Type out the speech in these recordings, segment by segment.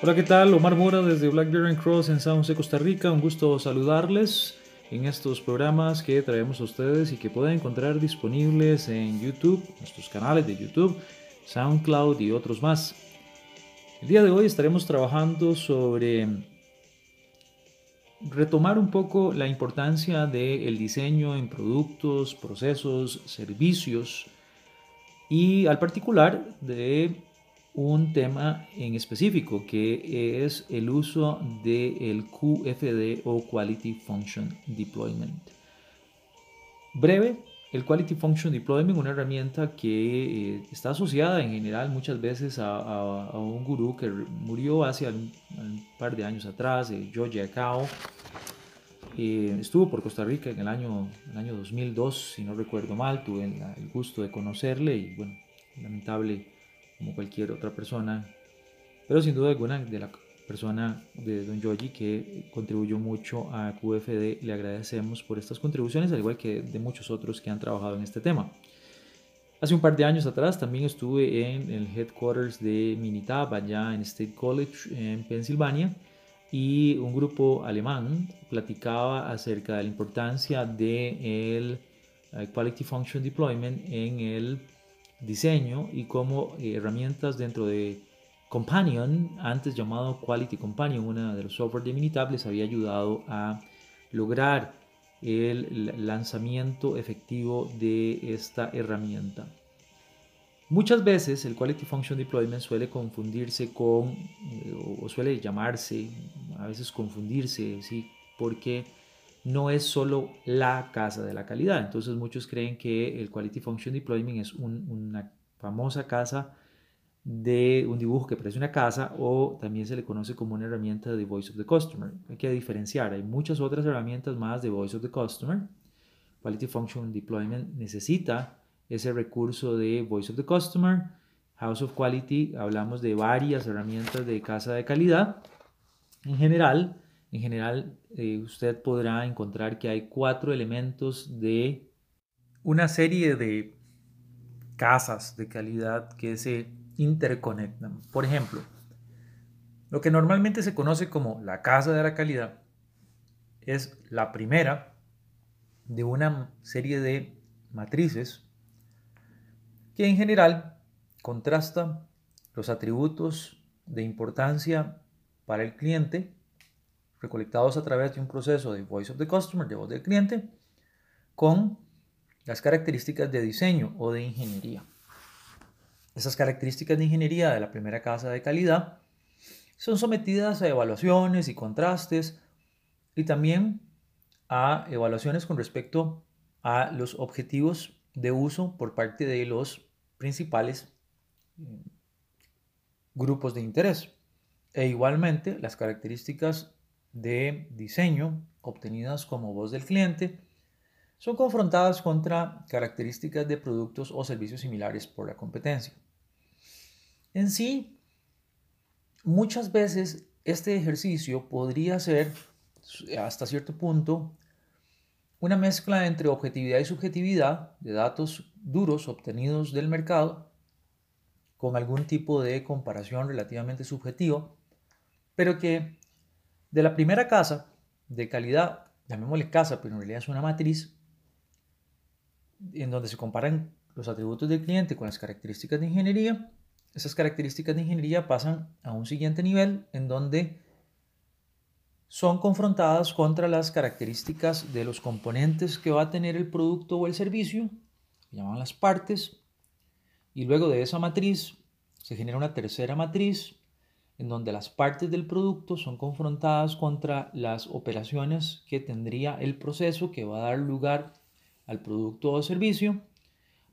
Hola, ¿qué tal? Omar Mora desde Blackberry Cross en San José, Costa Rica. Un gusto saludarles en estos programas que traemos a ustedes y que pueden encontrar disponibles en YouTube, nuestros canales de YouTube, SoundCloud y otros más. El día de hoy estaremos trabajando sobre retomar un poco la importancia del diseño en productos, procesos, servicios y al particular de un tema en específico que es el uso del QFD o Quality Function Deployment. Breve, el Quality Function Deployment, una herramienta que eh, está asociada en general muchas veces a, un gurú que murió hace un, par de años atrás, eh, George Akao. Eh, estuvo por Costa Rica en el año, el año 2002, si no recuerdo mal, tuve el gusto de conocerle y bueno, lamentable como cualquier otra persona, pero sin duda alguna de la persona de Don Yogi que contribuyó mucho a QFD, le agradecemos por estas contribuciones, al igual que de muchos otros que han trabajado en este tema. Hace un par de años atrás también estuve en el headquarters de Minitab, allá en State College, en Pensilvania, y un grupo alemán platicaba acerca de la importancia de el eh, Quality Function Deployment en el diseño y como eh, herramientas dentro de Companion, antes llamado Quality Companion, una de los software de Minitab, les había ayudado a lograr el lanzamiento efectivo de esta herramienta. Muchas veces el Quality Function Deployment suele confundirse con, eh, o suele llamarse, a veces confundirse, ¿sí? porque no es solo la casa de la calidad. Entonces muchos creen que el Quality Function Deployment es una famosa casa de un dibujo que parece una casa o también se le conoce como una herramienta de Voice of the Customer. Hay que diferenciar, hay muchas otras herramientas más de Voice of the Customer. Quality Function Deployment necesita ese recurso de Voice of the Customer. House of Quality, hablamos de varias herramientas de casa de calidad. En general, en general, eh, usted podrá encontrar que hay cuatro elementos de una serie de casas de calidad que se interconectan. Por ejemplo, lo que normalmente se conoce como la casa de la calidad es la primera de una serie de matrices que en general contrasta los atributos de importancia para el cliente recolectados a través de un proceso de Voice of the Customer, de voz del cliente, con las características de diseño o de ingeniería. Esas características de ingeniería de la primera casa de calidad son sometidas a evaluaciones y contrastes y también a evaluaciones con respecto a los objetivos de uso por parte de los principales mm, grupos de interés. E igualmente las características de diseño obtenidas como voz del cliente son confrontadas contra características de productos o servicios similares por la competencia. En sí, muchas veces este ejercicio podría ser, hasta cierto punto, una mezcla entre objetividad y subjetividad de datos duros obtenidos del mercado con algún tipo de comparación relativamente subjetiva, pero que de la primera casa de calidad, llamémosle casa, pero en realidad es una matriz, en donde se comparan los atributos del cliente con las características de ingeniería, esas características de ingeniería pasan a un siguiente nivel en donde son confrontadas contra las características de los componentes que va a tener el producto o el servicio, que llaman las partes, y luego de esa matriz se genera una tercera matriz en donde las partes del producto son confrontadas contra las operaciones que tendría el proceso que va a dar lugar al producto o servicio,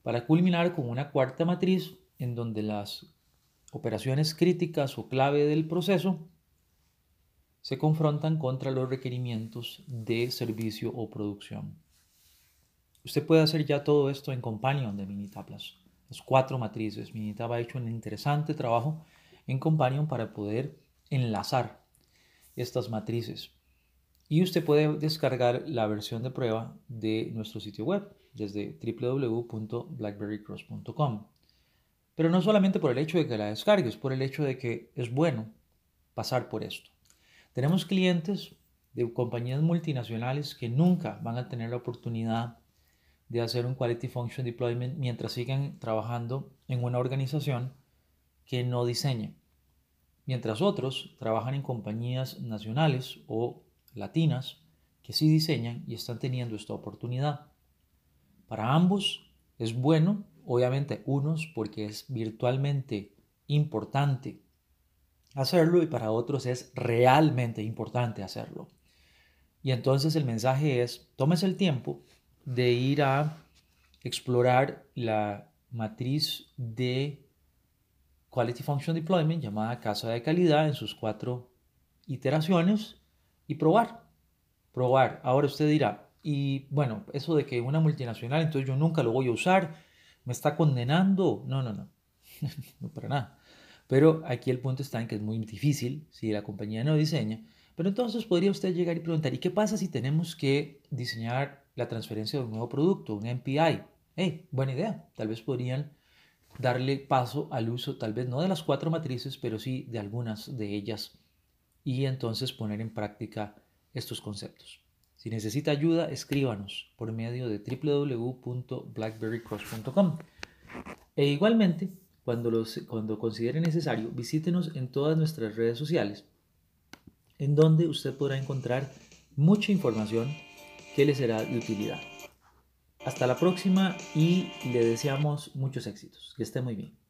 para culminar con una cuarta matriz en donde las operaciones críticas o clave del proceso se confrontan contra los requerimientos de servicio o producción. Usted puede hacer ya todo esto en Companion de Minitab, las, cuatro matrices. Minitab ha hecho un interesante trabajo en Companion para poder enlazar estas matrices. Y usted puede descargar la versión de prueba de nuestro sitio web desde www.blackberrycross.com. Pero no solamente por el hecho de que la descargues, por el hecho de que es bueno pasar por esto. Tenemos clientes de compañías multinacionales que nunca van a tener la oportunidad de hacer un Quality Function Deployment mientras sigan trabajando en una organización que no diseña. Mientras otros trabajan en compañías nacionales o latinas que sí diseñan y están teniendo esta oportunidad. Para ambos es bueno, obviamente unos porque es virtualmente importante hacerlo y para otros es realmente importante hacerlo. Y entonces el mensaje es, tómese el tiempo de ir a explorar la matriz de Quality Function Deployment llamada casa de calidad en sus cuatro iteraciones y probar. Probar. Ahora usted dirá, y bueno, eso de que una multinacional, entonces yo nunca lo voy a usar, me está condenando. No, no, no. no para nada. Pero aquí el punto está en que es muy difícil si la compañía no diseña pero entonces podría usted llegar y preguntar, ¿y qué pasa si tenemos que diseñar la transferencia de un nuevo producto, un MPI? Hey, buena idea. Tal vez podrían darle paso al uso, tal vez no de las cuatro matrices, pero sí de algunas de ellas y entonces poner en práctica estos conceptos. Si necesita ayuda, escríbanos por medio de www.blackberrycross.com. E igualmente, cuando, los, cuando considere necesario, visítenos en todas nuestras redes sociales en donde usted podrá encontrar mucha información que le será de utilidad. Hasta la próxima y le deseamos muchos éxitos. Que esté muy bien.